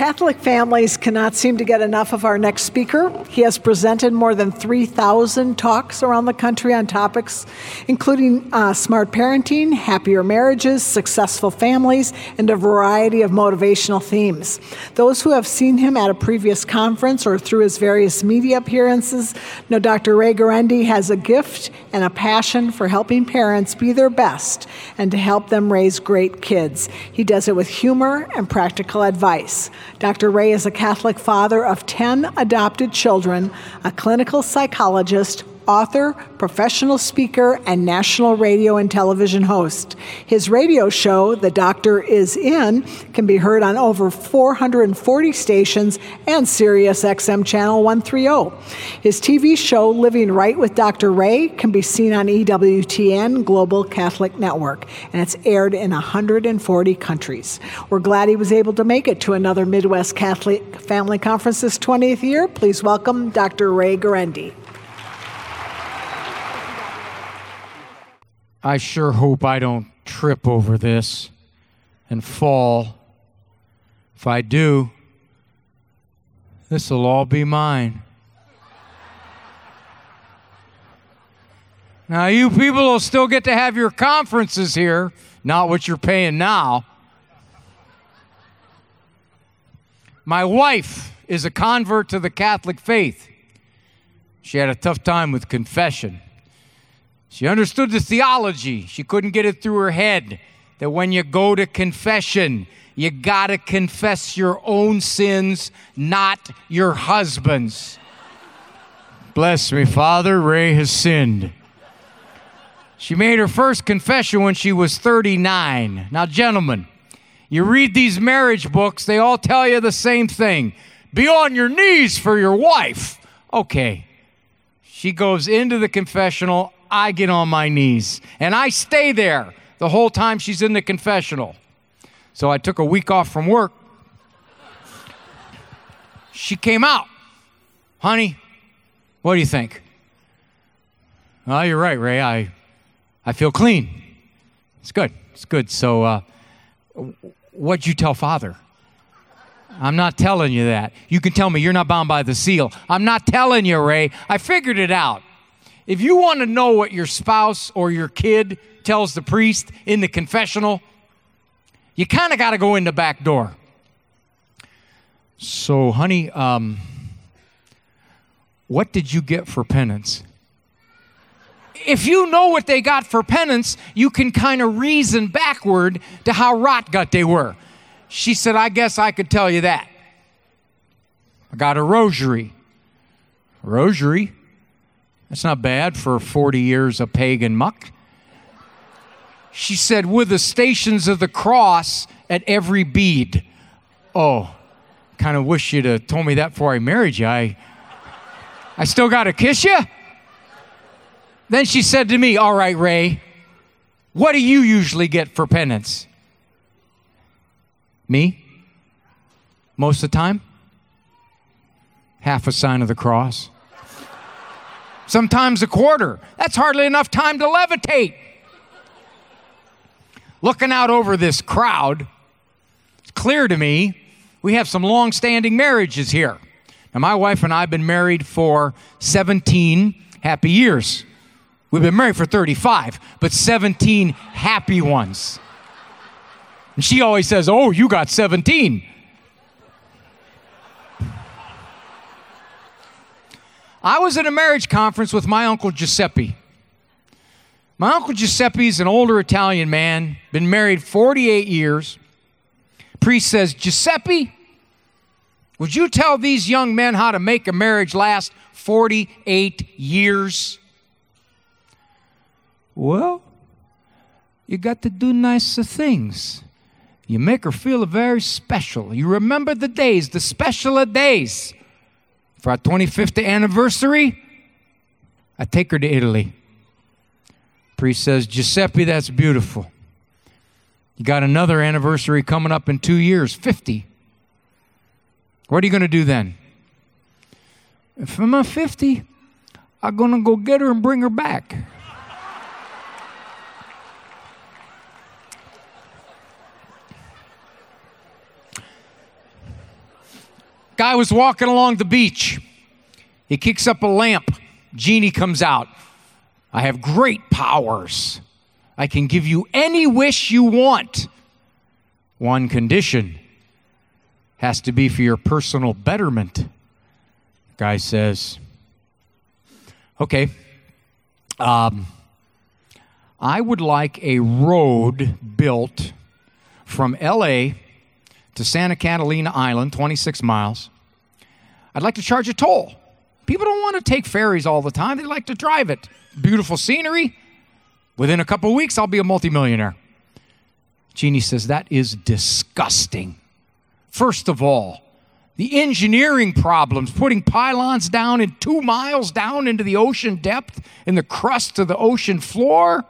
Catholic families cannot seem to get enough of our next speaker. He has presented more than 3,000 talks around the country on topics including uh, smart parenting, happier marriages, successful families, and a variety of motivational themes. Those who have seen him at a previous conference or through his various media appearances know Dr. Ray Guarendi has a gift and a passion for helping parents be their best and to help them raise great kids. He does it with humor and practical advice. Dr. Ray is a Catholic father of 10 adopted children, a clinical psychologist, author, professional speaker, and national radio and television host. His radio show, The Doctor Is In, can be heard on over 440 stations and Sirius XM Channel 130. His TV show, Living Right with Dr. Ray, can be seen on EWTN Global Catholic Network, and it's aired in 140 countries. We're glad he was able to make it to another Midwest Catholic Family Conference this 20th year. Please welcome Dr. Ray Guarendi. I sure hope I don't trip over this and fall. If I do, this will all be mine. Now, you people will still get to have your conferences here, not what you're paying now. My wife is a convert to the Catholic faith. She had a tough time with confession. She understood the theology. She couldn't get it through her head that when you go to confession, you got to confess your own sins, not your husband's. Bless me, Father, Ray has sinned. She made her first confession when she was 39. Now, gentlemen, you read these marriage books, they all tell you the same thing be on your knees for your wife. Okay. She goes into the confessional. I get on my knees. And I stay there the whole time she's in the confessional. So I took a week off from work. She came out. Honey, what do you think? Oh, you're right, Ray. I, I feel clean. It's good. It's good. So, uh, what'd you tell father? I'm not telling you that. You can tell me you're not bound by the seal. I'm not telling you, Ray. I figured it out. If you want to know what your spouse or your kid tells the priest in the confessional, you kind of got to go in the back door. So, honey, um, what did you get for penance? If you know what they got for penance, you can kind of reason backward to how rot gut they were. She said, I guess I could tell you that. I got a rosary. Rosary? That's not bad for 40 years of pagan muck. She said, with the stations of the cross at every bead. Oh, kind of wish you'd have told me that before I married you. I, I still got to kiss you? Then she said to me, All right, Ray, what do you usually get for penance? Me? Most of the time? Half a sign of the cross sometimes a quarter. That's hardly enough time to levitate. Looking out over this crowd, it's clear to me we have some long standing marriages here. Now, my wife and I have been married for 17 happy years. We've been married for 35, but 17 happy ones. And she always says, Oh, you got 17. I was at a marriage conference with my uncle Giuseppe. My uncle Giuseppe's an older Italian man, been married 48 years. Priest says, Giuseppe, would you tell these young men how to make a marriage last 48 years? Well, you got to do nicer things. You make her feel very special. You remember the days, the special days. For our 25th anniversary, I take her to Italy. Priest says, Giuseppe, that's beautiful. You got another anniversary coming up in two years, 50. What are you going to do then? If I'm at 50, I'm going to go get her and bring her back. Guy was walking along the beach. He kicks up a lamp. Genie comes out. I have great powers. I can give you any wish you want. One condition has to be for your personal betterment. Guy says, Okay, um, I would like a road built from LA to Santa Catalina Island, 26 miles. I'd like to charge a toll. People don't want to take ferries all the time, they like to drive it. Beautiful scenery. Within a couple weeks, I'll be a multimillionaire. Genie says, That is disgusting. First of all, the engineering problems, putting pylons down in two miles down into the ocean depth in the crust of the ocean floor,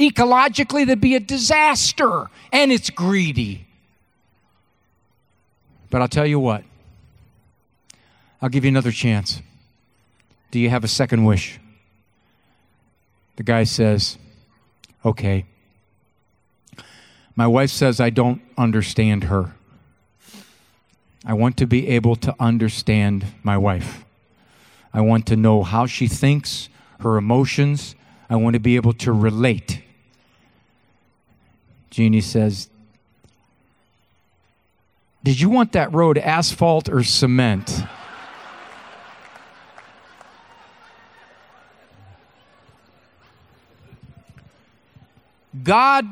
ecologically, that'd be a disaster. And it's greedy. But I'll tell you what, I'll give you another chance. Do you have a second wish? The guy says, Okay. My wife says I don't understand her. I want to be able to understand my wife. I want to know how she thinks, her emotions. I want to be able to relate. Genie says, Did you want that road asphalt or cement? God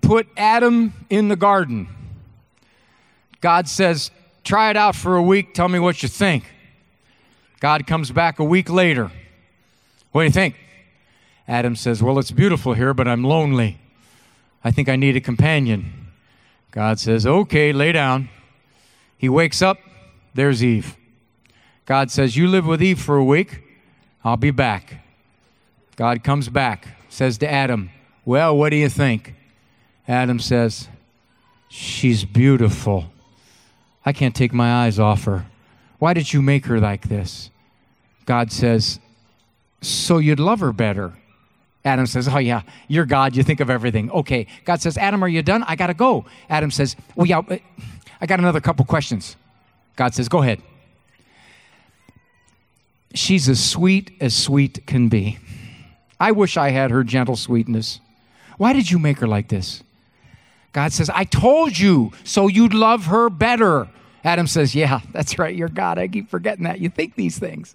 put Adam in the garden. God says, Try it out for a week. Tell me what you think. God comes back a week later. What do you think? Adam says, Well, it's beautiful here, but I'm lonely. I think I need a companion. God says, Okay, lay down. He wakes up. There's Eve. God says, You live with Eve for a week. I'll be back. God comes back, says to Adam, Well, what do you think? Adam says, She's beautiful. I can't take my eyes off her. Why did you make her like this? God says, So you'd love her better. Adam says, Oh, yeah, you're God. You think of everything. Okay. God says, Adam, are you done? I got to go. Adam says, Well, yeah, I got another couple questions. God says, Go ahead. She's as sweet as sweet can be. I wish I had her gentle sweetness. Why did you make her like this? God says, I told you so you'd love her better. Adam says, Yeah, that's right. You're God. I keep forgetting that. You think these things.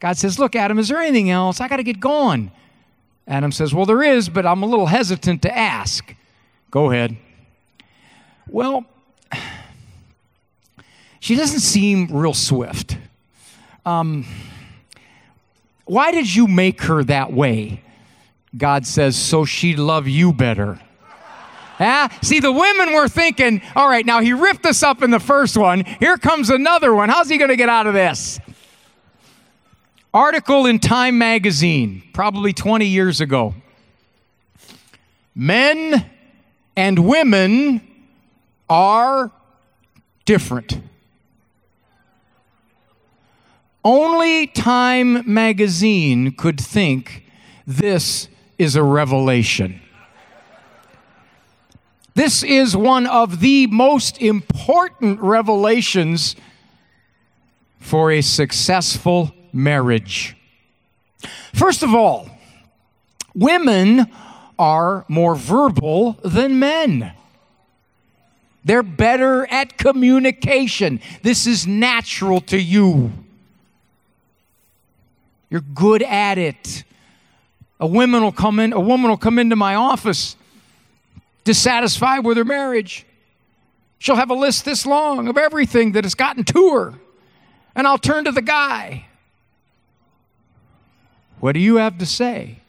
God says, Look, Adam, is there anything else? I got to get going. Adam says, Well, there is, but I'm a little hesitant to ask. Go ahead. Well, she doesn't seem real swift. Um, why did you make her that way? God says, So she'd love you better. Yeah? See, the women were thinking, all right, now he ripped us up in the first one. Here comes another one. How's he going to get out of this? Article in Time magazine, probably 20 years ago. Men and women are different. Only Time magazine could think this is a revelation. This is one of the most important revelations for a successful marriage. First of all, women are more verbal than men. They're better at communication. This is natural to you. You're good at it. A woman will come in, a woman will come into my office dissatisfied with her marriage. She'll have a list this long of everything that has gotten to her. And I'll turn to the guy. What do you have to say?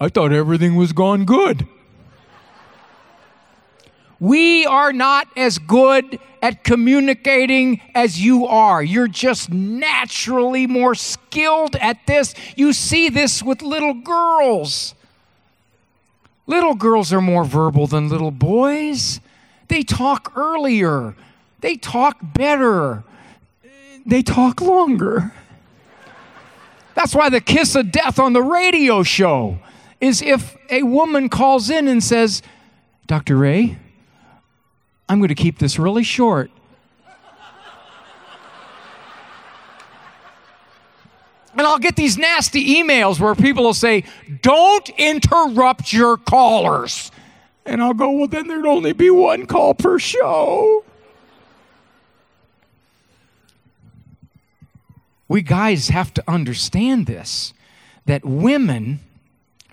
I thought everything was gone good. We are not as good at communicating as you are. You're just naturally more skilled at this. You see this with little girls. Little girls are more verbal than little boys. They talk earlier, they talk better, they talk longer. That's why the kiss of death on the radio show is if a woman calls in and says, Dr. Ray, I'm going to keep this really short. And I'll get these nasty emails where people will say, Don't interrupt your callers. And I'll go, Well, then there'd only be one call per show. We guys have to understand this that women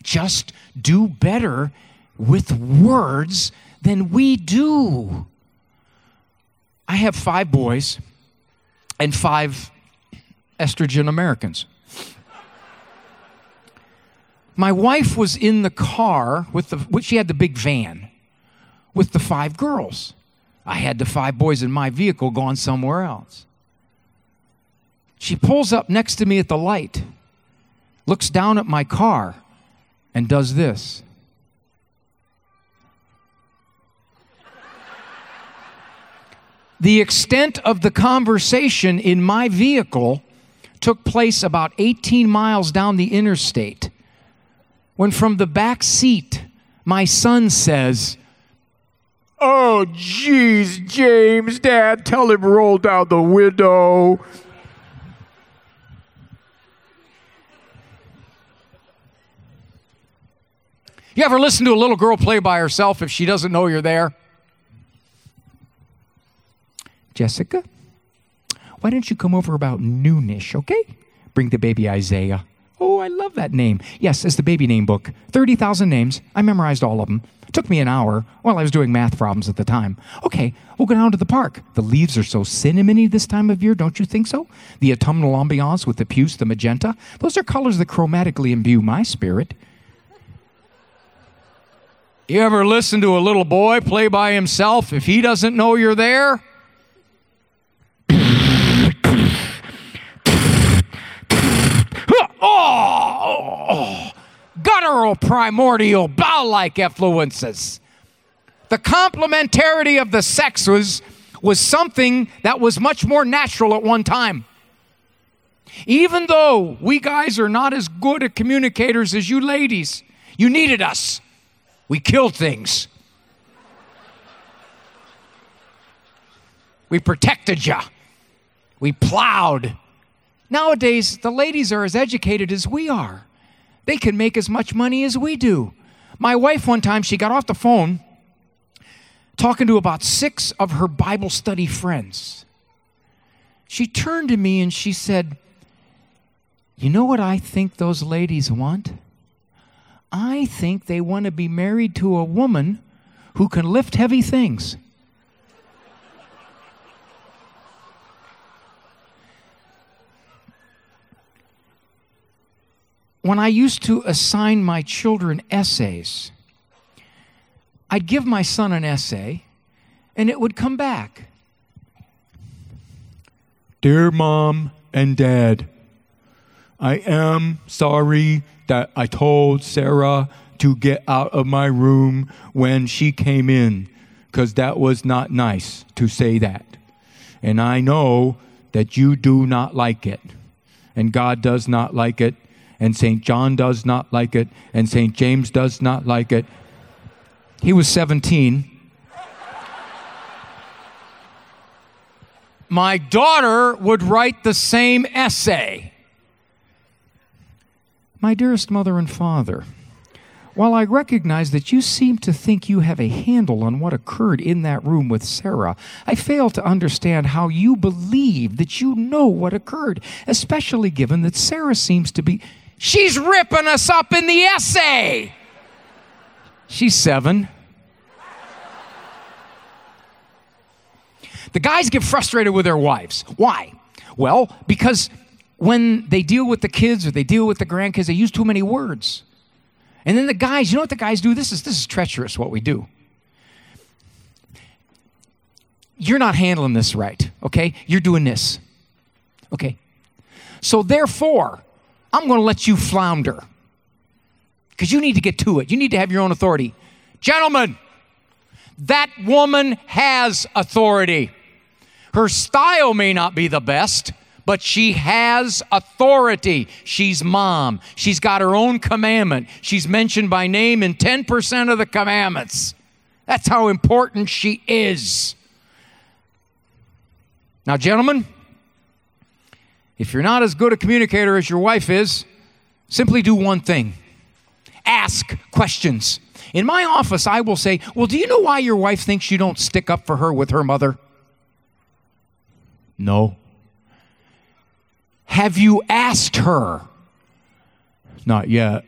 just do better with words than we do. I have five boys and five estrogen Americans. My wife was in the car with the, which she had the big van with the five girls. I had the five boys in my vehicle going somewhere else. She pulls up next to me at the light, looks down at my car, and does this. The extent of the conversation in my vehicle took place about 18 miles down the interstate when from the back seat my son says, Oh, geez, James, Dad, tell him roll down the window. You ever listen to a little girl play by herself if she doesn't know you're there? Jessica, why don't you come over about noonish, okay? Bring the baby Isaiah. Oh, I love that name. Yes, it's the baby name book. 30,000 names. I memorized all of them. Took me an hour while I was doing math problems at the time. Okay, we'll go down to the park. The leaves are so cinnamony this time of year, don't you think so? The autumnal ambiance with the puce, the magenta, those are colors that chromatically imbue my spirit. You ever listen to a little boy play by himself if he doesn't know you're there? oh, guttural primordial bow like effluences. The complementarity of the sexes was something that was much more natural at one time. Even though we guys are not as good at communicators as you ladies, you needed us. We killed things. We protected you. We plowed. Nowadays, the ladies are as educated as we are. They can make as much money as we do. My wife, one time, she got off the phone talking to about six of her Bible study friends. She turned to me and she said, You know what I think those ladies want? I think they want to be married to a woman who can lift heavy things. when I used to assign my children essays, I'd give my son an essay and it would come back. Dear mom and dad, I am sorry that I told Sarah to get out of my room when she came in, because that was not nice to say that. And I know that you do not like it, and God does not like it, and St. John does not like it, and St. James does not like it. He was 17. My daughter would write the same essay. My dearest mother and father, while I recognize that you seem to think you have a handle on what occurred in that room with Sarah, I fail to understand how you believe that you know what occurred, especially given that Sarah seems to be. She's ripping us up in the essay. She's seven. The guys get frustrated with their wives. Why? Well, because when they deal with the kids or they deal with the grandkids, they use too many words. And then the guys, you know what the guys do? This is this is treacherous what we do. You're not handling this right, okay? You're doing this. Okay. So therefore, I'm going to let you flounder because you need to get to it. You need to have your own authority. Gentlemen, that woman has authority. Her style may not be the best, but she has authority. She's mom. She's got her own commandment. She's mentioned by name in 10% of the commandments. That's how important she is. Now, gentlemen, if you're not as good a communicator as your wife is, simply do one thing ask questions. In my office, I will say, Well, do you know why your wife thinks you don't stick up for her with her mother? No. Have you asked her? Not yet.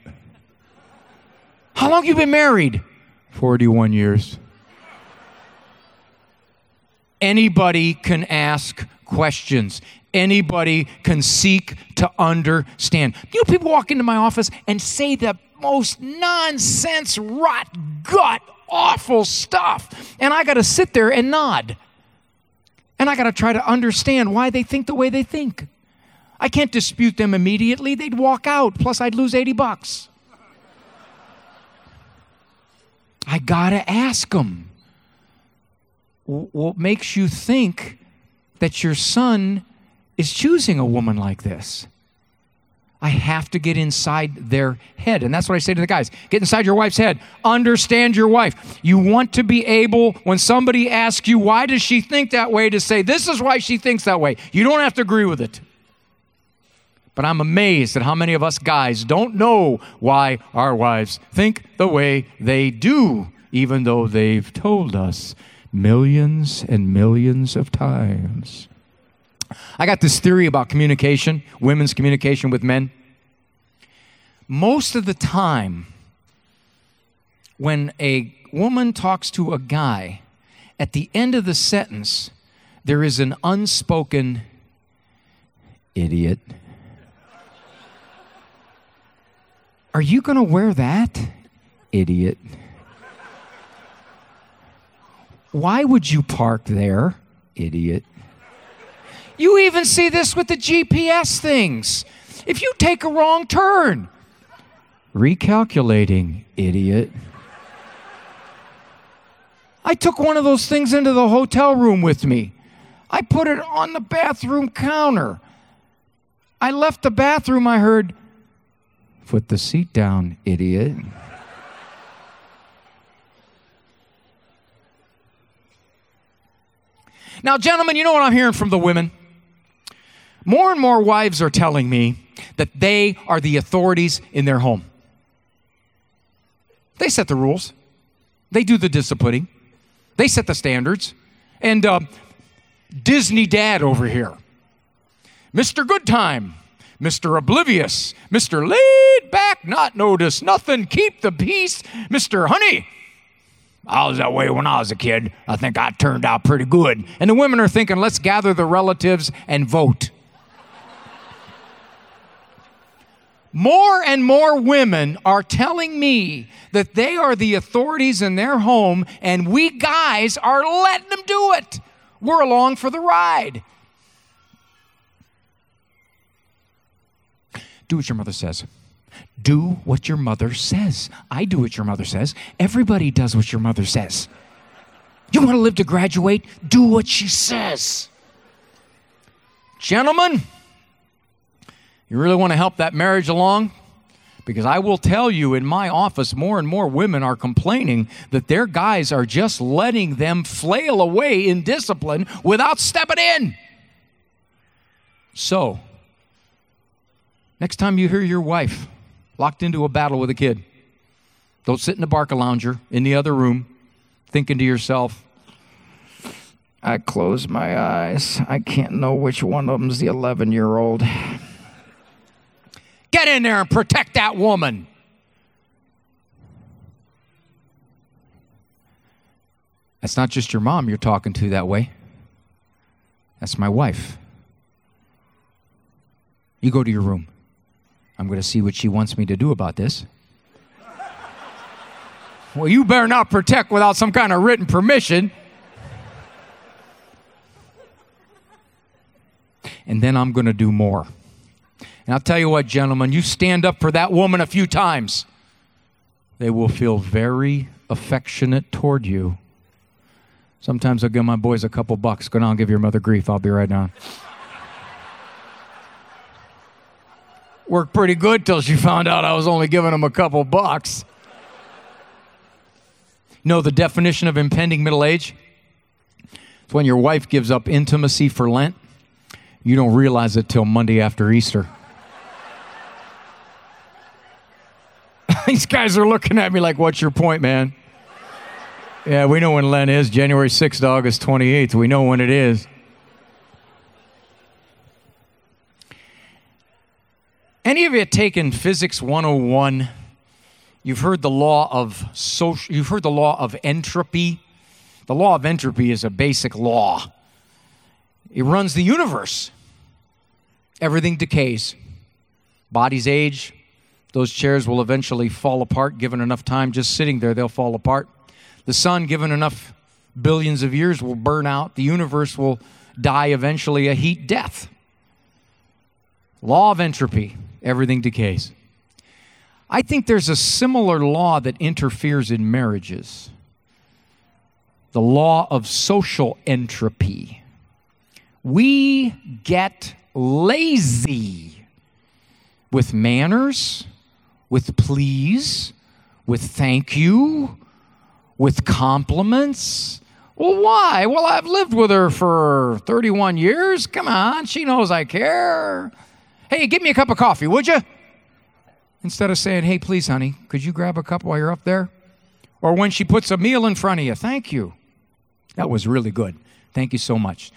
How long you been married? 41 years. Anybody can ask questions. Anybody can seek to understand. You know, people walk into my office and say the most nonsense, rot, gut, awful stuff. And I got to sit there and nod. And I got to try to understand why they think the way they think. I can't dispute them immediately. They'd walk out, plus, I'd lose 80 bucks. I got to ask them what makes you think that your son is choosing a woman like this? I have to get inside their head. And that's what I say to the guys get inside your wife's head. Understand your wife. You want to be able, when somebody asks you, why does she think that way, to say, this is why she thinks that way. You don't have to agree with it. But I'm amazed at how many of us guys don't know why our wives think the way they do, even though they've told us millions and millions of times. I got this theory about communication, women's communication with men. Most of the time, when a woman talks to a guy, at the end of the sentence, there is an unspoken idiot. Are you going to wear that? Idiot. Why would you park there? Idiot. You even see this with the GPS things. If you take a wrong turn, recalculating, idiot. I took one of those things into the hotel room with me. I put it on the bathroom counter. I left the bathroom, I heard, put the seat down, idiot. Now, gentlemen, you know what I'm hearing from the women? More and more wives are telling me that they are the authorities in their home. They set the rules, they do the disciplining, they set the standards. And uh, Disney dad over here, Mr. Good Time, Mr. Oblivious, Mr. Laid Back, Not Notice Nothing, Keep the Peace, Mr. Honey, I was that way when I was a kid. I think I turned out pretty good. And the women are thinking, let's gather the relatives and vote. more and more women are telling me that they are the authorities in their home, and we guys are letting them do it. We're along for the ride. Do what your mother says. Do what your mother says. I do what your mother says. Everybody does what your mother says. You want to live to graduate? Do what she says. Gentlemen, you really want to help that marriage along? Because I will tell you, in my office, more and more women are complaining that their guys are just letting them flail away in discipline without stepping in. So, next time you hear your wife locked into a battle with a kid. Don't sit in the Barcalounger in the other room thinking to yourself, I close my eyes. I can't know which one of them's the 11 year old. Get in there and protect that woman. That's not just your mom you're talking to that way. That's my wife. You go to your room. I'm going to see what she wants me to do about this. well, you better not protect without some kind of written permission. And then I'm going to do more. And I'll tell you what, gentlemen, you stand up for that woman a few times, they will feel very affectionate toward you. Sometimes I'll give my boys a couple bucks. Go down give your mother grief. I'll be right down. Worked pretty good till she found out I was only giving them a couple bucks. Know the definition of impending middle age? It's when your wife gives up intimacy for Lent. You don't realize it till Monday after Easter. These guys are looking at me like, what's your point, man? Yeah, we know when Lent is January 6th to August 28th. We know when it is. Any of you taken Physics 101? You've heard the law of social, you've heard the law of entropy. The law of entropy is a basic law. It runs the universe. Everything decays. Bodies age. Those chairs will eventually fall apart. Given enough time just sitting there, they'll fall apart. The sun, given enough billions of years, will burn out. The universe will die eventually a heat death. Law of entropy. Everything decays. I think there's a similar law that interferes in marriages the law of social entropy. We get lazy with manners, with please, with thank you, with compliments. Well, why? Well, I've lived with her for 31 years. Come on, she knows I care. Hey, give me a cup of coffee, would you? Instead of saying, hey, please, honey, could you grab a cup while you're up there? Or when she puts a meal in front of you, thank you. That was really good. Thank you so much.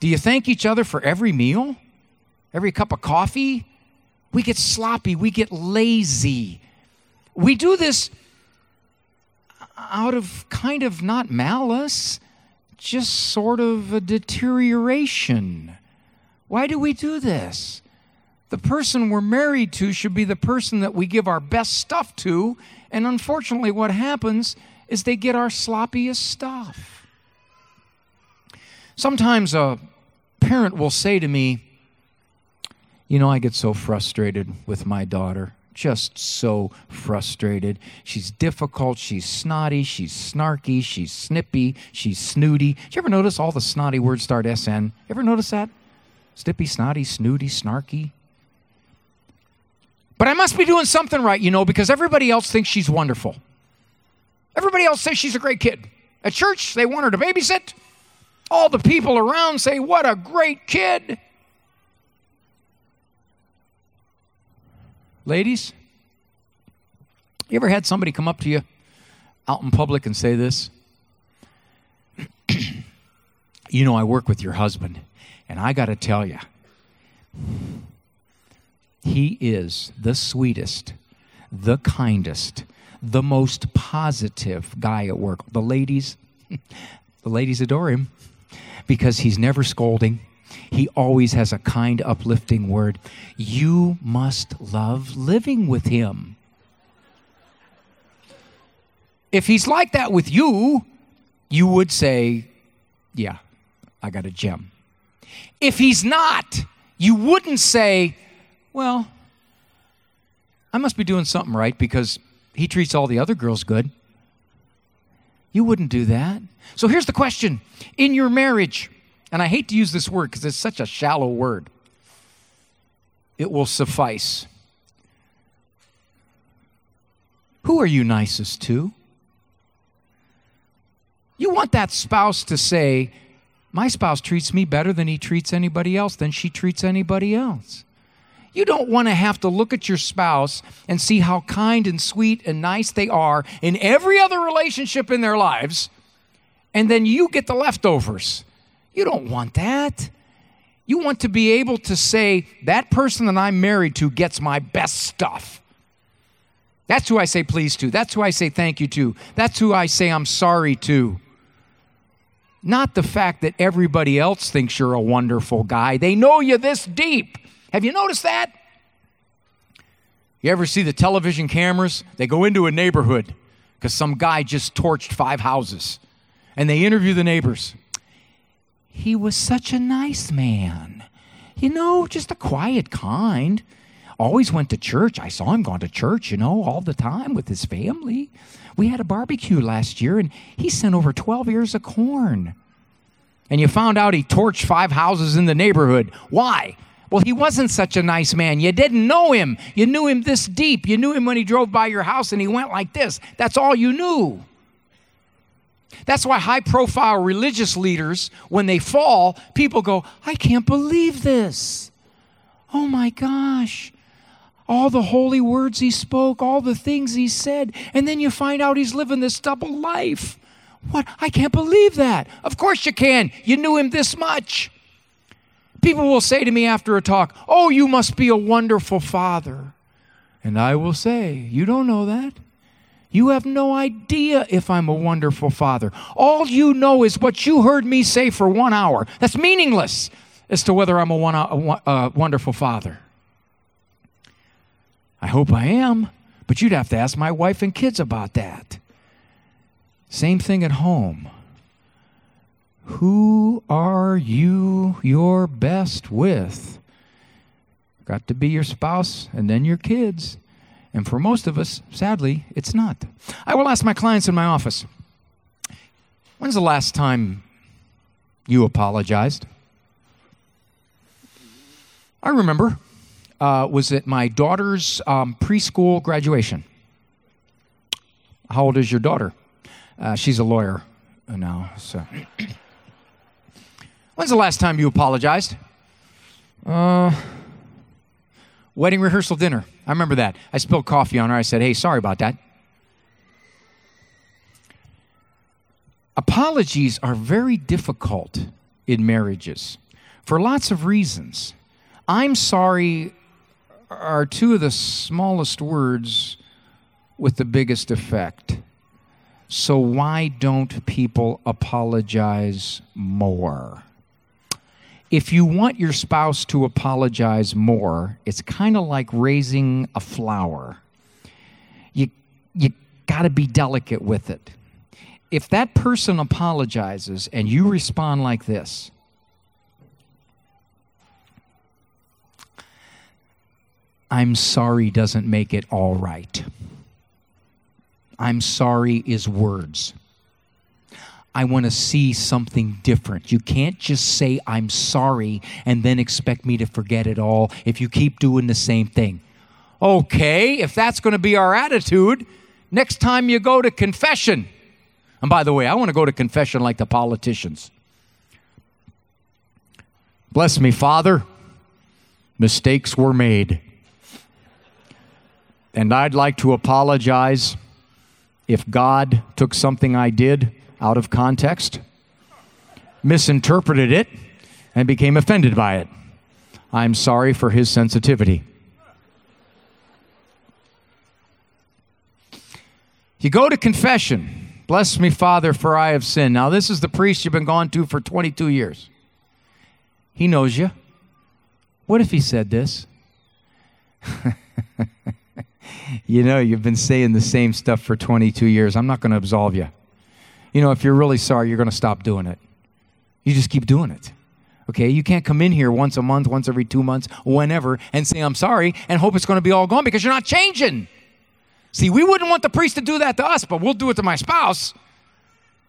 Do you thank each other for every meal? Every cup of coffee? We get sloppy, we get lazy. We do this out of kind of not malice, just sort of a deterioration. Why do we do this? The person we're married to should be the person that we give our best stuff to, and unfortunately, what happens is they get our sloppiest stuff. Sometimes a parent will say to me, You know, I get so frustrated with my daughter. Just so frustrated. She's difficult. She's snotty. She's snarky. She's snippy. She's snooty. Did you ever notice all the snotty words start SN? Ever notice that? Snippy, snotty, snooty, snarky. But I must be doing something right, you know, because everybody else thinks she's wonderful. Everybody else says she's a great kid. At church, they want her to babysit. All the people around say, What a great kid. Ladies, you ever had somebody come up to you out in public and say this? you know, I work with your husband, and I got to tell you, he is the sweetest, the kindest, the most positive guy at work. The ladies, the ladies adore him because he's never scolding. He always has a kind, uplifting word. You must love living with him. If he's like that with you, you would say, Yeah, I got a gem. If he's not, you wouldn't say, Well, I must be doing something right because he treats all the other girls good. You wouldn't do that. So here's the question In your marriage, and I hate to use this word because it's such a shallow word, it will suffice. Who are you nicest to? You want that spouse to say, My spouse treats me better than he treats anybody else, than she treats anybody else. You don't want to have to look at your spouse and see how kind and sweet and nice they are in every other relationship in their lives, and then you get the leftovers. You don't want that. You want to be able to say, that person that I'm married to gets my best stuff. That's who I say please to. That's who I say thank you to. That's who I say I'm sorry to. Not the fact that everybody else thinks you're a wonderful guy. They know you this deep. Have you noticed that? You ever see the television cameras? They go into a neighborhood because some guy just torched five houses and they interview the neighbors. He was such a nice man. You know, just a quiet kind. Always went to church. I saw him going to church, you know, all the time with his family. We had a barbecue last year and he sent over 12 ears of corn. And you found out he torched five houses in the neighborhood. Why? Well, he wasn't such a nice man. You didn't know him. You knew him this deep. You knew him when he drove by your house and he went like this. That's all you knew. That's why high profile religious leaders, when they fall, people go, I can't believe this. Oh my gosh. All the holy words he spoke, all the things he said, and then you find out he's living this double life. What? I can't believe that. Of course you can. You knew him this much. People will say to me after a talk, Oh, you must be a wonderful father. And I will say, You don't know that. You have no idea if I'm a wonderful father. All you know is what you heard me say for one hour. That's meaningless as to whether I'm a, one, a, a wonderful father. I hope I am, but you'd have to ask my wife and kids about that. Same thing at home. Who are you your best with? Got to be your spouse and then your kids. And for most of us, sadly, it's not. I will ask my clients in my office when's the last time you apologized? I remember. Uh, was at my daughter's um, preschool graduation. How old is your daughter? Uh, she's a lawyer now. So, when's the last time you apologized? Uh, wedding rehearsal dinner. I remember that. I spilled coffee on her. I said, hey, sorry about that. Apologies are very difficult in marriages for lots of reasons. I'm sorry are two of the smallest words with the biggest effect. So, why don't people apologize more? If you want your spouse to apologize more, it's kind of like raising a flower. You, you got to be delicate with it. If that person apologizes and you respond like this, I'm sorry doesn't make it all right. I'm sorry is words. I want to see something different. You can't just say, I'm sorry, and then expect me to forget it all if you keep doing the same thing. Okay, if that's going to be our attitude, next time you go to confession, and by the way, I want to go to confession like the politicians. Bless me, Father. Mistakes were made. And I'd like to apologize if God took something I did out of context, misinterpreted it, and became offended by it. I'm sorry for his sensitivity. You go to confession. Bless me, Father, for I have sinned. Now, this is the priest you've been gone to for 22 years. He knows you. What if he said this? you know, you've been saying the same stuff for 22 years. I'm not going to absolve you you know, if you're really sorry, you're going to stop doing it. You just keep doing it. Okay, you can't come in here once a month, once every two months, whenever, and say, I'm sorry, and hope it's going to be all gone because you're not changing. See, we wouldn't want the priest to do that to us, but we'll do it to my spouse.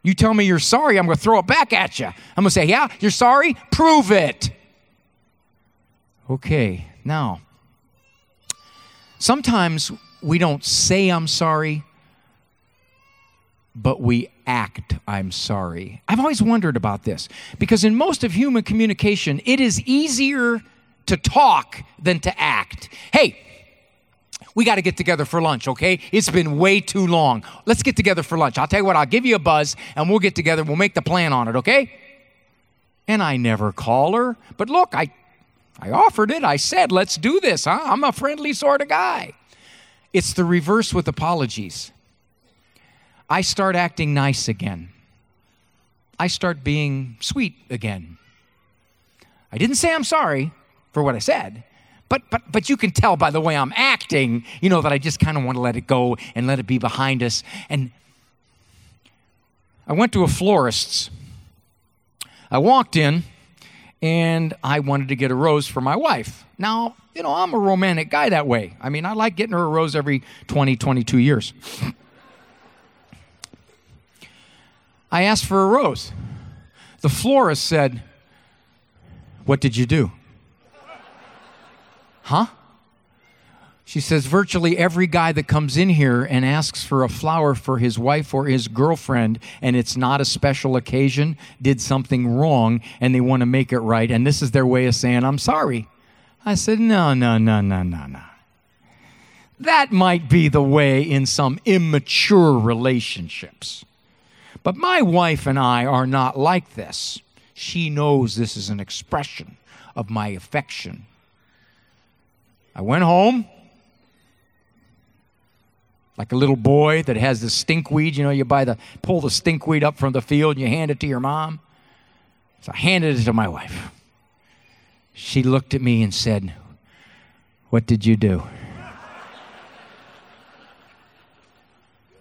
You tell me you're sorry, I'm going to throw it back at you. I'm going to say, Yeah, you're sorry? Prove it. Okay, now, sometimes we don't say I'm sorry, but we act I'm sorry. I've always wondered about this because in most of human communication, it is easier to talk than to act. Hey, we got to get together for lunch, okay? It's been way too long. Let's get together for lunch. I'll tell you what, I'll give you a buzz and we'll get together. We'll make the plan on it, okay? And I never call her. But look, I I offered it. I said, "Let's do this." Huh? I'm a friendly sort of guy. It's the reverse with apologies. I start acting nice again. I start being sweet again. I didn't say I'm sorry for what I said, but but but you can tell by the way I'm acting, you know that I just kind of want to let it go and let it be behind us. And I went to a florist's. I walked in and I wanted to get a rose for my wife. Now, you know, I'm a romantic guy that way. I mean, I like getting her a rose every 20, 22 years. I asked for a rose. The florist said, What did you do? Huh? She says, virtually every guy that comes in here and asks for a flower for his wife or his girlfriend, and it's not a special occasion, did something wrong, and they want to make it right. And this is their way of saying, I'm sorry. I said, no, no, no, no, no, no. That might be the way in some immature relationships. But my wife and I are not like this. She knows this is an expression of my affection. I went home like a little boy that has the stinkweed. You know, you buy the pull the stinkweed up from the field and you hand it to your mom. So I handed it to my wife. She looked at me and said, What did you do?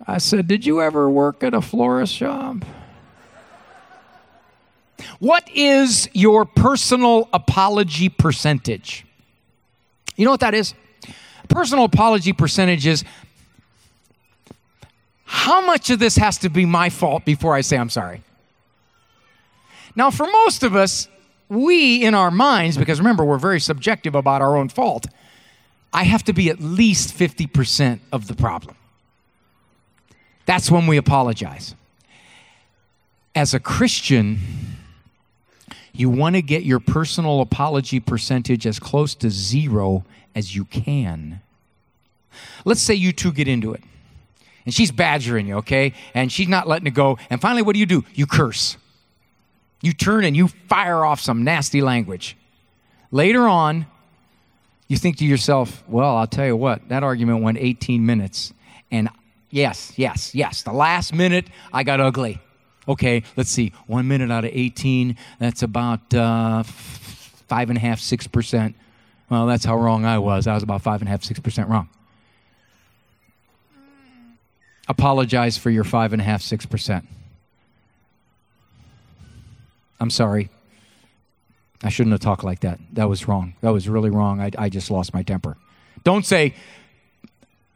I said, Did you ever work at a florist shop? What is your personal apology percentage? You know what that is? Personal apology percentage is how much of this has to be my fault before I say I'm sorry? Now, for most of us, we in our minds, because remember, we're very subjective about our own fault, I have to be at least 50% of the problem. That's when we apologize. As a Christian, you want to get your personal apology percentage as close to zero as you can. Let's say you two get into it. And she's badgering you, okay? And she's not letting it go. And finally, what do you do? You curse. You turn and you fire off some nasty language. Later on, you think to yourself, well, I'll tell you what, that argument went 18 minutes. And yes, yes, yes, the last minute, I got ugly. Okay, let's see. One minute out of 18, that's about uh, five and a half, six percent. Well, that's how wrong I was. I was about five and a half, six percent wrong. Apologize for your five and a half, six percent. I'm sorry. I shouldn't have talked like that. That was wrong. That was really wrong. I, I just lost my temper. Don't say,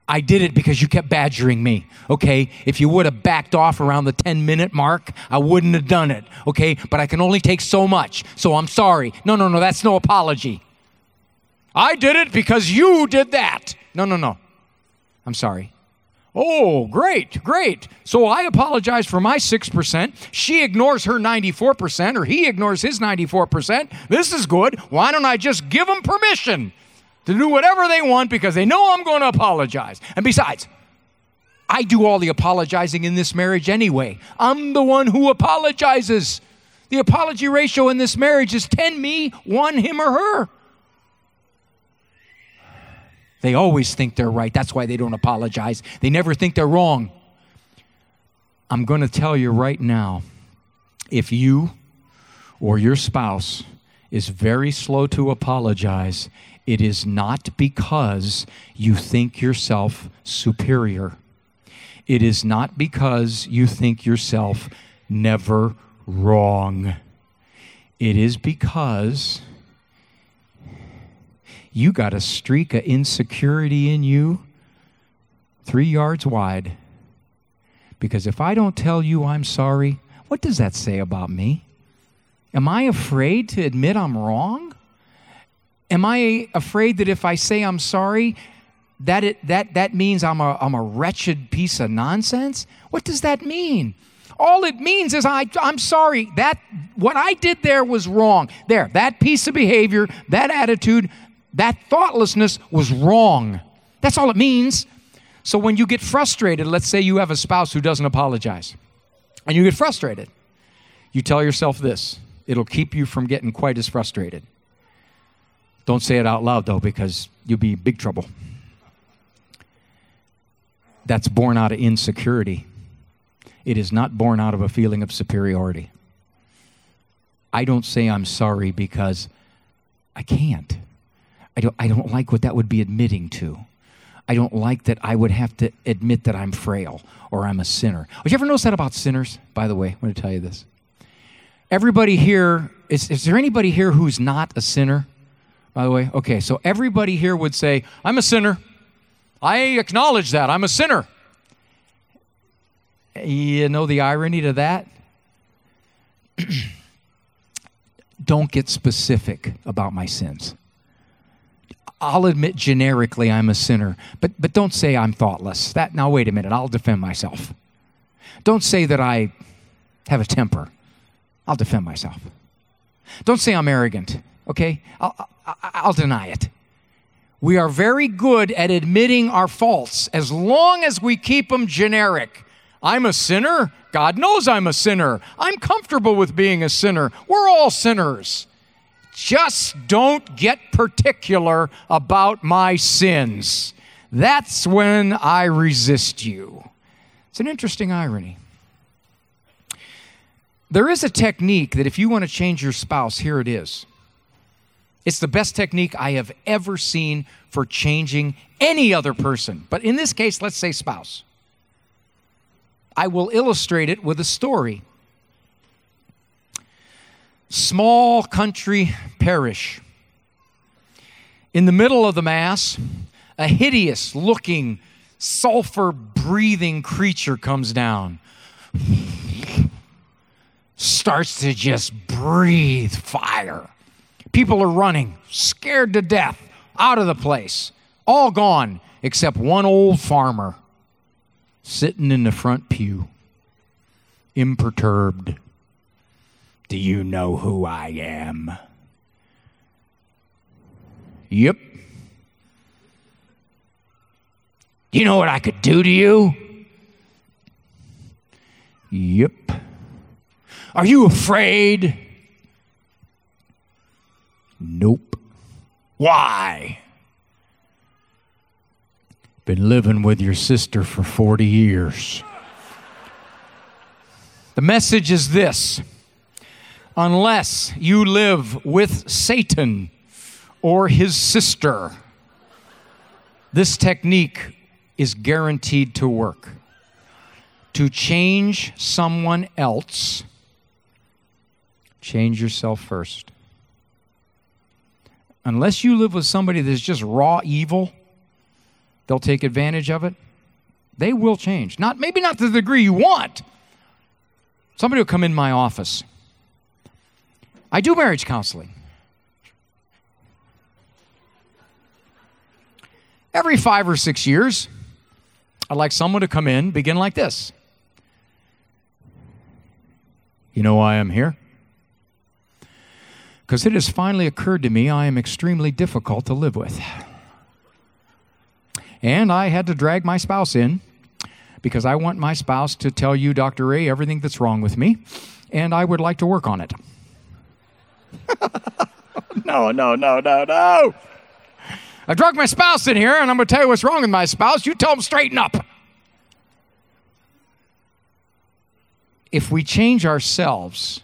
I did it because you kept badgering me. Okay, if you would have backed off around the 10 minute mark, I wouldn't have done it. Okay, but I can only take so much, so I'm sorry. No, no, no, that's no apology. I did it because you did that. No, no, no. I'm sorry. Oh, great, great. So I apologize for my 6%. She ignores her 94%, or he ignores his 94%. This is good. Why don't I just give them permission? To do whatever they want because they know I'm going to apologize. And besides, I do all the apologizing in this marriage anyway. I'm the one who apologizes. The apology ratio in this marriage is 10 me, 1 him or her. They always think they're right. That's why they don't apologize. They never think they're wrong. I'm going to tell you right now if you or your spouse is very slow to apologize, it is not because you think yourself superior. It is not because you think yourself never wrong. It is because you got a streak of insecurity in you three yards wide. Because if I don't tell you I'm sorry, what does that say about me? Am I afraid to admit I'm wrong? Am I afraid that if I say I'm sorry, that it that that means I'm a I'm a wretched piece of nonsense? What does that mean? All it means is I I'm sorry. That what I did there was wrong. There, that piece of behavior, that attitude, that thoughtlessness was wrong. That's all it means. So when you get frustrated, let's say you have a spouse who doesn't apologize, and you get frustrated, you tell yourself this. It'll keep you from getting quite as frustrated. Don't say it out loud, though, because you'll be big trouble. That's born out of insecurity. It is not born out of a feeling of superiority. I don't say I'm sorry because I can't. I don't, I don't like what that would be admitting to. I don't like that I would have to admit that I'm frail or I'm a sinner. Would you ever notice that about sinners? By the way, I'm going to tell you this. Everybody here, is, is there anybody here who's not a sinner? By the way? Okay, so everybody here would say, I'm a sinner. I acknowledge that. I'm a sinner. You know the irony to that? Don't get specific about my sins. I'll admit generically I'm a sinner, but, but don't say I'm thoughtless. That, now, wait a minute, I'll defend myself. Don't say that I have a temper. I'll defend myself. Don't say I'm arrogant, okay? I'll, I'll, deny it. We are very good at admitting our faults as long as we keep them generic. I'm a sinner. God knows I'm a sinner. I'm comfortable with being a sinner. We're all sinners. Just don't get particular about my sins. That's when I resist you. It's an interesting irony. There is a technique that if you want to change your spouse, here it is. It's the best technique I have ever seen for changing any other person. But in this case, let's say spouse. I will illustrate it with a story. Small country parish. In the middle of the Mass, a hideous looking, sulfur breathing creature comes down starts to just breathe fire. People are running, scared to death, out of the place, all gone except one old farmer sitting in the front pew, imperturbed. Do you know who I am? Yep. You know what I could do to you? Yep. Are you afraid? Nope. Why? Been living with your sister for 40 years. The message is this unless you live with Satan or his sister, this technique is guaranteed to work. To change someone else, change yourself first. Unless you live with somebody that's just raw evil, they'll take advantage of it. They will change. Not maybe not to the degree you want. Somebody will come in my office. I do marriage counseling. Every five or six years, I'd like someone to come in, begin like this. You know why I'm here? Because it has finally occurred to me I am extremely difficult to live with. And I had to drag my spouse in because I want my spouse to tell you, Dr. Ray, everything that's wrong with me, and I would like to work on it. no, no, no, no, no. I drug my spouse in here, and I'm going to tell you what's wrong with my spouse. You tell him straighten up. If we change ourselves,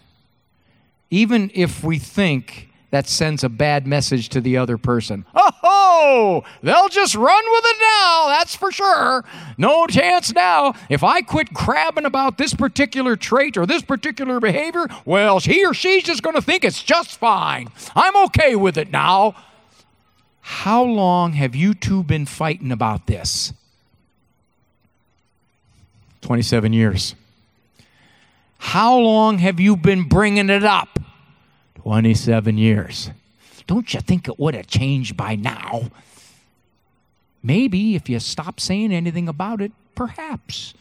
even if we think that sends a bad message to the other person. Oh, they'll just run with it now, that's for sure. No chance now. If I quit crabbing about this particular trait or this particular behavior, well, he or she's just going to think it's just fine. I'm okay with it now. How long have you two been fighting about this? 27 years. How long have you been bringing it up? 27 years. Don't you think it would have changed by now? Maybe if you stop saying anything about it, perhaps.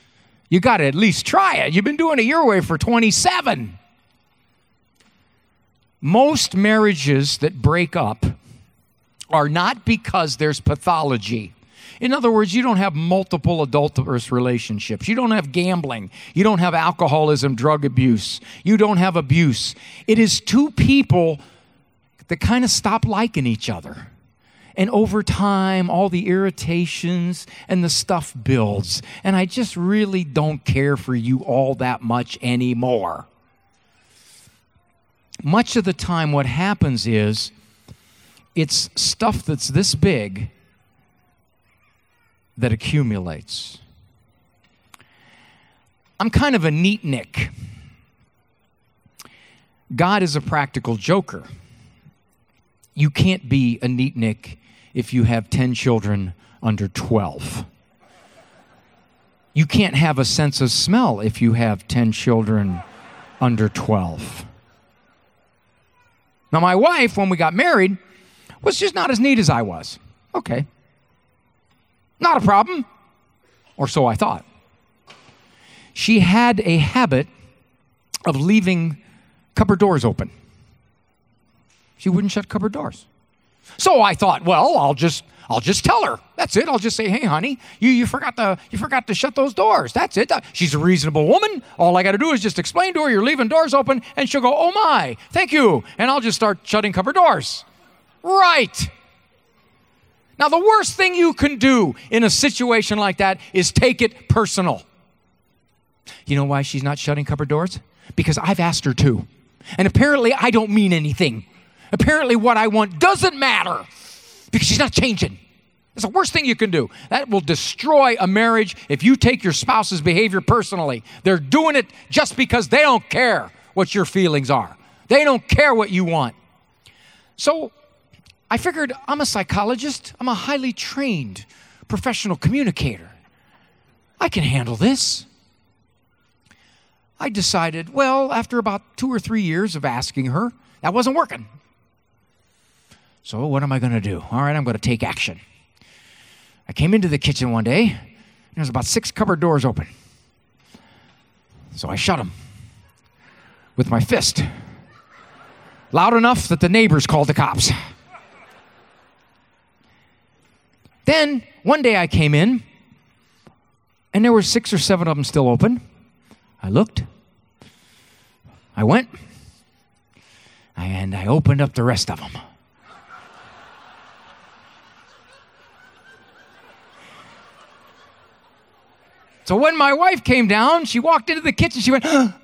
You got to at least try it. You've been doing it your way for 27. Most marriages that break up are not because there's pathology. In other words, you don't have multiple adulterous relationships. You don't have gambling. You don't have alcoholism, drug abuse. You don't have abuse. It is two people that kind of stop liking each other. And over time, all the irritations and the stuff builds. And I just really don't care for you all that much anymore. Much of the time, what happens is it's stuff that's this big that accumulates. I'm kind of a neat Nick. God is a practical joker. You can't be a neat Nick if you have 10 children under 12. You can't have a sense of smell if you have 10 children under 12. Now, my wife, when we got married, was just not as neat as I was. Okay. Not a problem. Or so I thought. She had a habit of leaving cupboard doors open. She wouldn't shut cupboard doors. So I thought, well, I'll just I'll just tell her. That's it. I'll just say, "Hey, honey, you, you forgot to you forgot to shut those doors." That's it. She's a reasonable woman. All I got to do is just explain to her you're leaving doors open, and she'll go, "Oh my, thank you," and I'll just start shutting cupboard doors. Right. Now, the worst thing you can do in a situation like that is take it personal. You know why she's not shutting cupboard doors? Because I've asked her to. And apparently, I don't mean anything. Apparently, what I want doesn't matter because she's not changing. It's the worst thing you can do. That will destroy a marriage if you take your spouse's behavior personally. They're doing it just because they don't care what your feelings are, they don't care what you want. So I figured I'm a psychologist, I'm a highly trained professional communicator. I can handle this. I decided, well, after about two or three years of asking her, that wasn't working. So, what am I going to do? All right, I'm going to take action. I came into the kitchen one day, and there's about six cupboard doors open. So I shut them with my fist, loud enough that the neighbors called the cops. Then one day I came in, and there were six or seven of them still open. I looked, I went, and I opened up the rest of them. So when my wife came down, she walked into the kitchen, she went,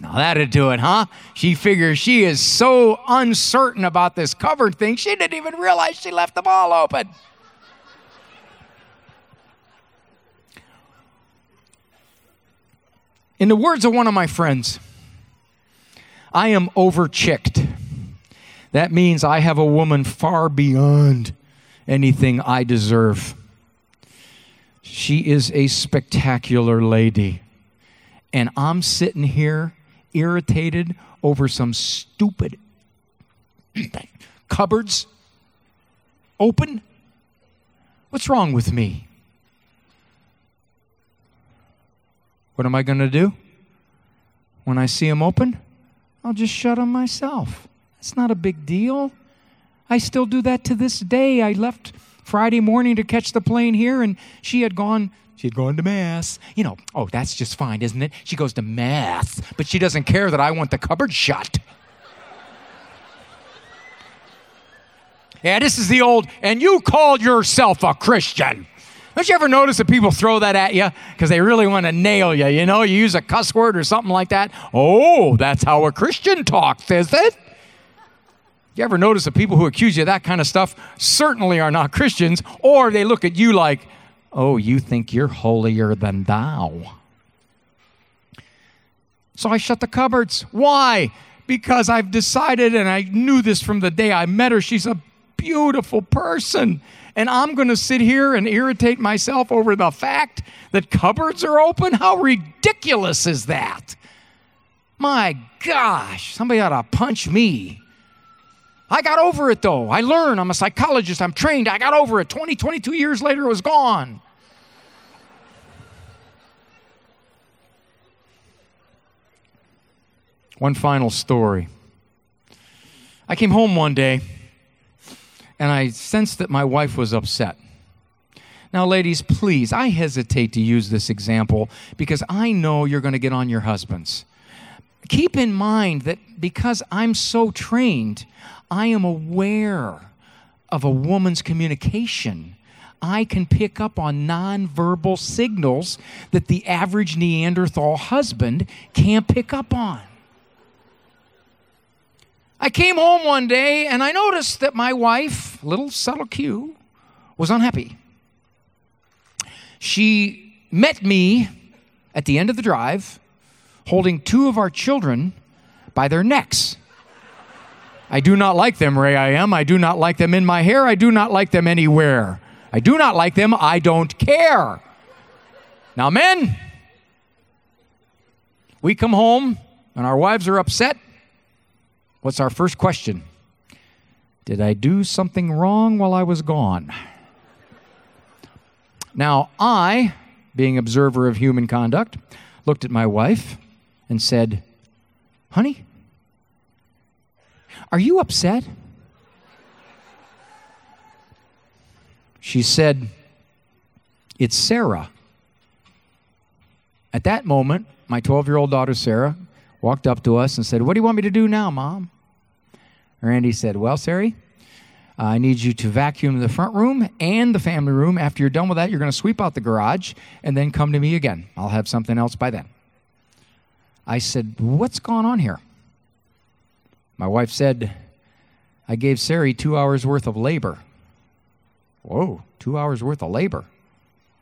Now that'd do it, huh? She figures she is so uncertain about this cupboard thing, she didn't even realize she left the ball open. In the words of one of my friends, I am overchicked. That means I have a woman far beyond anything I deserve. She is a spectacular lady. And I'm sitting here irritated over some stupid cupboards open. What's wrong with me? What am I going to do? When I see them open, I'll just shut them myself. It's not a big deal. I still do that to this day. I left Friday morning to catch the plane here, and she had gone. She had gone to mass. You know, oh, that's just fine, isn't it? She goes to mass, but she doesn't care that I want the cupboard shut. Yeah, this is the old, and you call yourself a Christian. Don't you ever notice that people throw that at you because they really want to nail you? You know, you use a cuss word or something like that. Oh, that's how a Christian talks, is it? You ever notice that people who accuse you of that kind of stuff certainly are not Christians, or they look at you like, oh, you think you're holier than thou? So I shut the cupboards. Why? Because I've decided, and I knew this from the day I met her, she's a beautiful person. And I'm going to sit here and irritate myself over the fact that cupboards are open? How ridiculous is that? My gosh, somebody ought to punch me. I got over it though. I learned. I'm a psychologist. I'm trained. I got over it. 20, 22 years later, it was gone. One final story. I came home one day and I sensed that my wife was upset. Now, ladies, please, I hesitate to use this example because I know you're going to get on your husbands. Keep in mind that because I'm so trained, I am aware of a woman's communication. I can pick up on nonverbal signals that the average Neanderthal husband can't pick up on. I came home one day and I noticed that my wife, little subtle cue, was unhappy. She met me at the end of the drive holding two of our children by their necks. I do not like them, Ray I am. I do not like them in my hair. I do not like them anywhere. I do not like them. I don't care. Now, men, we come home and our wives are upset. What's our first question? Did I do something wrong while I was gone? Now, I, being observer of human conduct, looked at my wife and said, Honey, are you upset? She said, It's Sarah. At that moment, my 12 year old daughter, Sarah, walked up to us and said, What do you want me to do now, Mom? Randy said, Well, Sari, I need you to vacuum the front room and the family room. After you're done with that, you're going to sweep out the garage and then come to me again. I'll have something else by then. I said, What's going on here? My wife said, I gave Sari two hours worth of labor. Whoa, two hours worth of labor.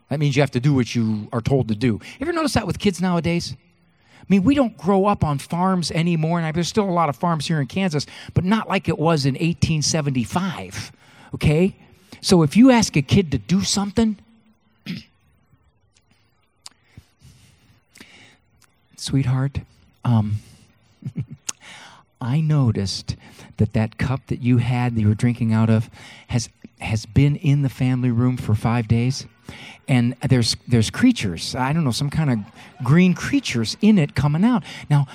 That means you have to do what you are told to do. You ever notice that with kids nowadays? I mean, we don't grow up on farms anymore, and there's still a lot of farms here in Kansas, but not like it was in 1875. Okay? So if you ask a kid to do something, sweetheart, um, I noticed that that cup that you had that you were drinking out of has has been in the family room for five days and there's there's creatures i don't know some kind of green creatures in it coming out. Now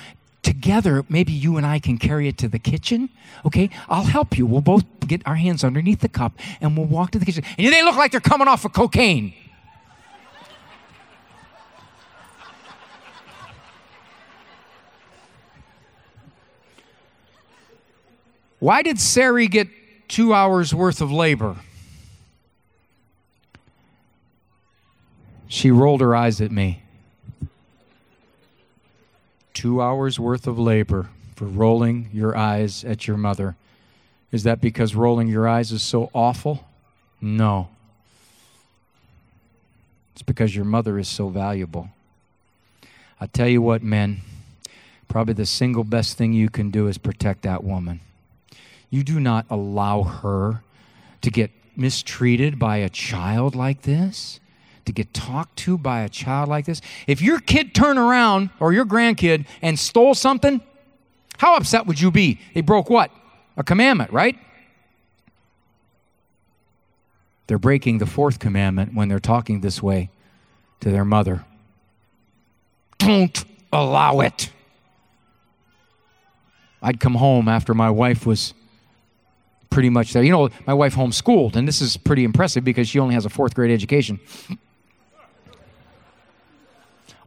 together maybe you and i can carry it to the kitchen okay? I'll help you. We'll both get our hands underneath the cup and we'll walk to the kitchen. And they look like they're coming off of cocaine. Why did Sari get two hours worth of labor? She rolled her eyes at me. Two hours worth of labor for rolling your eyes at your mother. Is that because rolling your eyes is so awful? No. It's because your mother is so valuable. I tell you what, men, probably the single best thing you can do is protect that woman. You do not allow her to get mistreated by a child like this, to get talked to by a child like this. If your kid turned around or your grandkid and stole something, how upset would you be? They broke what? A commandment, right? They're breaking the fourth commandment when they're talking this way to their mother. Don't allow it. I'd come home after my wife was pretty much there. You know, my wife homeschooled, and this is pretty impressive because she only has a fourth grade education.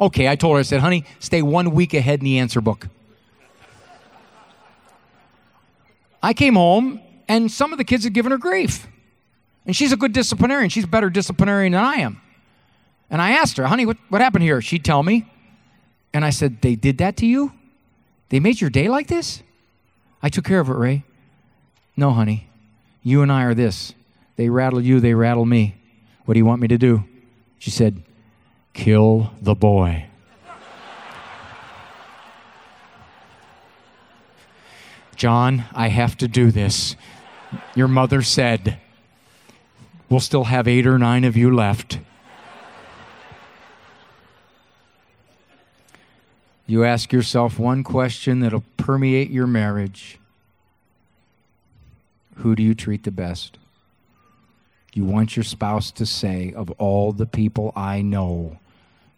Okay, I told her, I said, honey, stay one week ahead in the answer book. I came home, and some of the kids had given her grief. And she's a good disciplinarian. She's a better disciplinarian than I am. And I asked her, honey, what, what happened here? She'd tell me. And I said, they did that to you? They made your day like this? I took care of it, Ray. No, honey. You and I are this. They rattle you, they rattle me. What do you want me to do? She said, Kill the boy. John, I have to do this. Your mother said, We'll still have eight or nine of you left. You ask yourself one question that'll permeate your marriage Who do you treat the best? You want your spouse to say, Of all the people I know,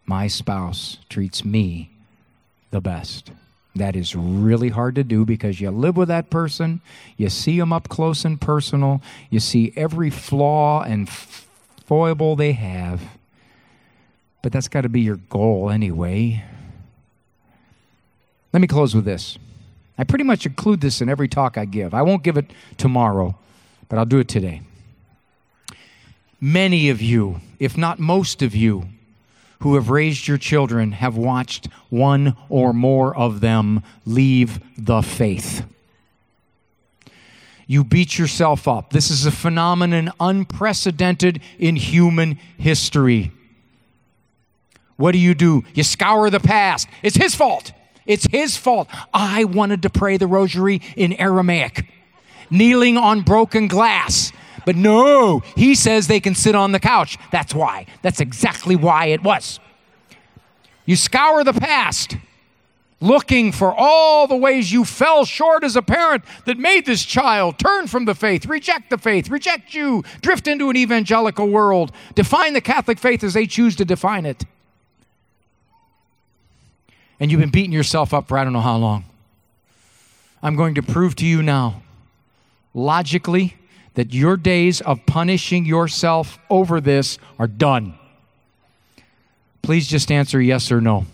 my spouse treats me the best. That is really hard to do because you live with that person, you see them up close and personal, you see every flaw and foible they have. But that's got to be your goal anyway. Let me close with this. I pretty much include this in every talk I give. I won't give it tomorrow, but I'll do it today. Many of you, if not most of you, who have raised your children have watched one or more of them leave the faith. You beat yourself up. This is a phenomenon unprecedented in human history. What do you do? You scour the past. It's his fault. It's his fault. I wanted to pray the rosary in Aramaic, kneeling on broken glass. But no, he says they can sit on the couch. That's why. That's exactly why it was. You scour the past. looking for all the ways you fell short as a parent that made this child turn from the faith, reject the faith, reject you, drift into an evangelical world, define the Catholic faith as they choose to define it. And you've been beating yourself up for I don't know how long. I'm going to prove to you now, logically, that your days of punishing yourself over this are done. Please just answer yes or no.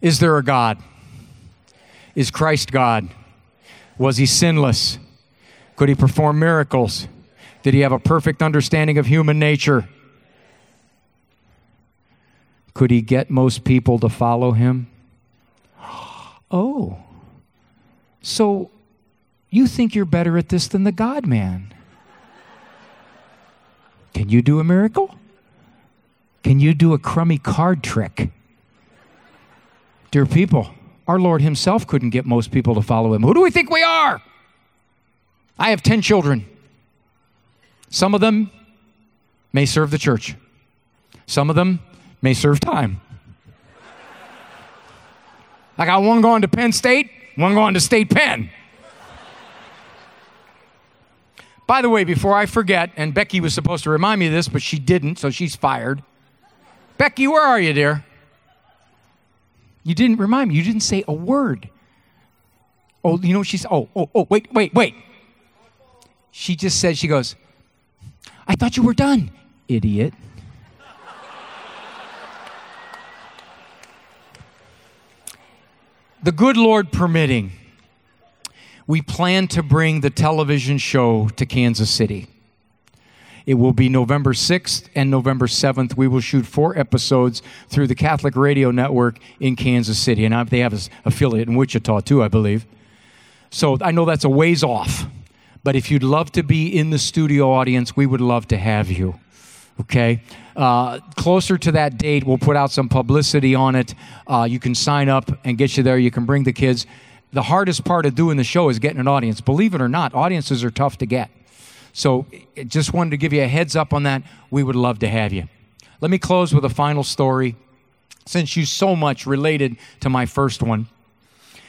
Is there a God? Is Christ God? Was he sinless? Could he perform miracles? Did he have a perfect understanding of human nature? Could he get most people to follow him? Oh, so you think you're better at this than the God man? Can you do a miracle? Can you do a crummy card trick? Dear people, our Lord Himself couldn't get most people to follow Him. Who do we think we are? I have 10 children. Some of them may serve the church, some of them may serve time. I got one going to Penn State, one going to State Penn. By the way, before I forget, and Becky was supposed to remind me of this, but she didn't, so she's fired. Becky, where are you, dear? You didn't remind me. You didn't say a word. Oh, you know what she? Oh, oh, oh, wait, wait, wait. She just said, she goes, I thought you were done, idiot. the good Lord permitting, we plan to bring the television show to Kansas City. It will be November 6th and November 7th. We will shoot four episodes through the Catholic Radio Network in Kansas City. And they have an affiliate in Wichita, too, I believe. So I know that's a ways off. But if you'd love to be in the studio audience, we would love to have you. Okay? Uh, closer to that date, we'll put out some publicity on it. Uh, you can sign up and get you there. You can bring the kids. The hardest part of doing the show is getting an audience. Believe it or not, audiences are tough to get. So just wanted to give you a heads up on that. We would love to have you. Let me close with a final story since you so much related to my first one.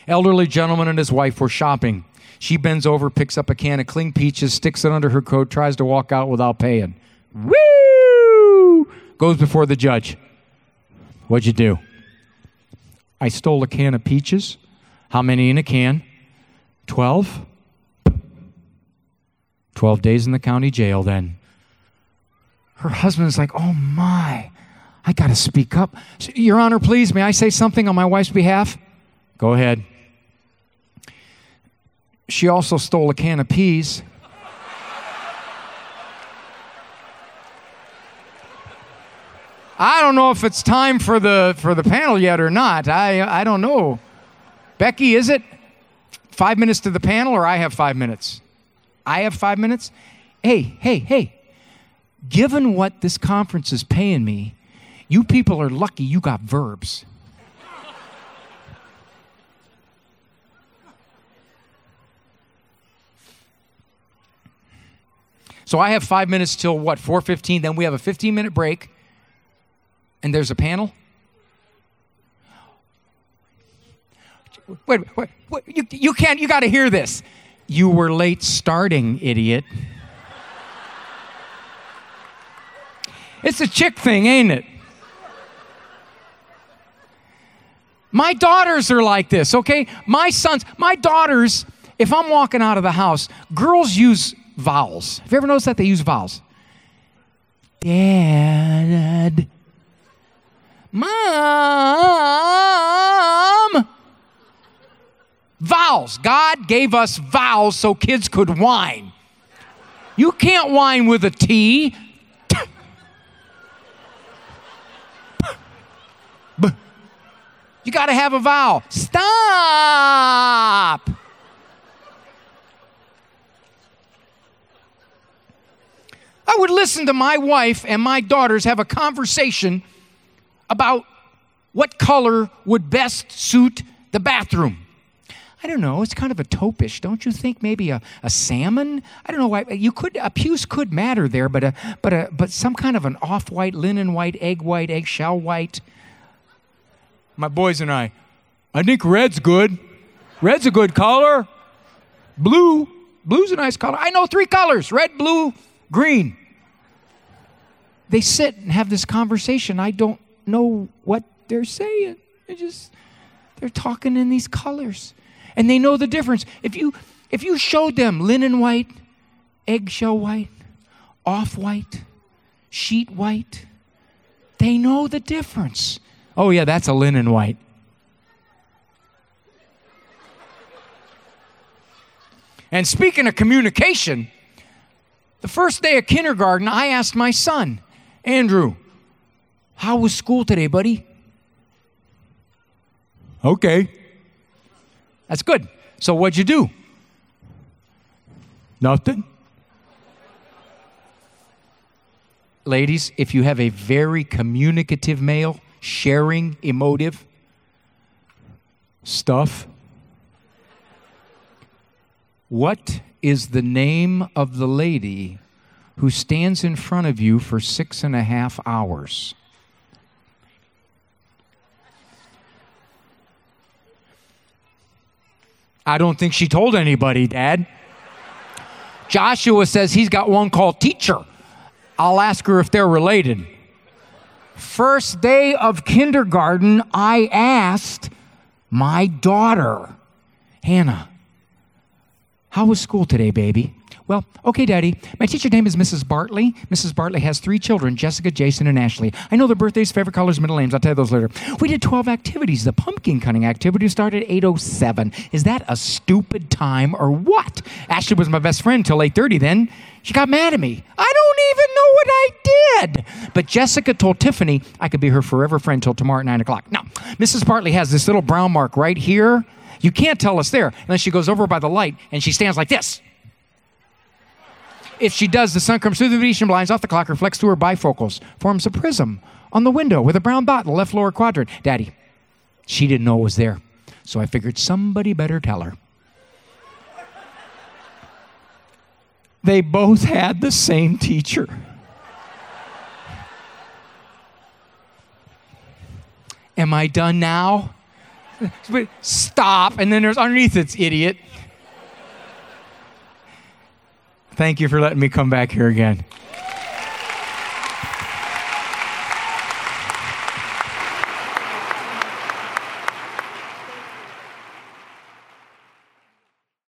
Elderly gentleman and his wife were shopping. She bends over, picks up a can of cling peaches, sticks it under her coat, tries to walk out without paying. Woo! Goes before the judge. What'd you do? I stole a can of peaches. How many in a can? Twelve. 12 days in the county jail then. Her husband's like, oh my, I got to speak up. Your Honor, please, may I say something on my wife's behalf? Go ahead. She also stole a can of peas. I don't know if it's time for the for the panel yet or not. I I don't know. Becky, is it five minutes to the panel or I have five minutes? I have five minutes. Hey, hey, hey. Given what this conference is paying me, you people are lucky you got verbs. So I have five minutes till what, 4.15, then we have a 15 minute break, and there's a panel. Wait, wait, wait you, you can't, you got to hear this. You were late starting, idiot. It's a chick thing, ain't it? My daughters are like this, okay? My sons, my daughters, if I'm walking out of the house, girls use vowels. Have you ever noticed that they use vowels? Dad. Mom. Vowels. God gave us vowels so kids could whine. You can't whine with a T. You got to have a vowel. Stop. I would listen to my wife and my daughters have a conversation about what color would best suit the bathroom. I don't know. It's kind of a topish. don't you think? Maybe a, a salmon. I don't know why you could a puce could matter there, but a but a but some kind of an off-white, linen white, egg white, eggshell white. my boys and I, I think red's good. Red's a good color. Blue, blue's a nice color. I know three colors red, blue, green. They sit and have this conversation. I don't know what they're saying. They just, they're talking in these colors. And they know the difference. If you, if you showed them linen white, eggshell white, off white, sheet white, they know the difference. Oh, yeah, that's a linen white. And speaking of communication, the first day of kindergarten, I asked my son, Andrew, how was school today, buddy? Okay. That's good. So what'd you do? Nothing. Ladies, if you have a very communicative male, sharing, emotive stuff, what is the name of the lady who stands in front of you for six and a half hours? I don't think she told anybody, Dad. Joshua says he's got one called teacher. I'll ask her if they're related. First day of kindergarten, I asked my daughter, Hannah, how was school today, baby? Well, okay, Daddy. My teacher's name is Mrs. Bartley. Mrs. Bartley has three children Jessica, Jason, and Ashley. I know their birthdays, favorite colors, middle names. I'll tell you those later. We did 12 activities. The pumpkin cutting activity started at 8.07. Is that a stupid time or what? Ashley was my best friend till 8.30 then. She got mad at me. I don't even know what I did. But Jessica told Tiffany I could be her forever friend till tomorrow at 9 o'clock. Now, Mrs. Bartley has this little brown mark right here. You can't tell us there unless she goes over by the light and she stands like this. If she does, the sun comes through the Venetian blinds off the clock, reflects through her bifocals, forms a prism on the window with a brown dot in the left lower quadrant. Daddy, she didn't know it was there. So I figured somebody better tell her. They both had the same teacher. Am I done now? Stop. And then there's underneath it's idiot. Thank you for letting me come back here again.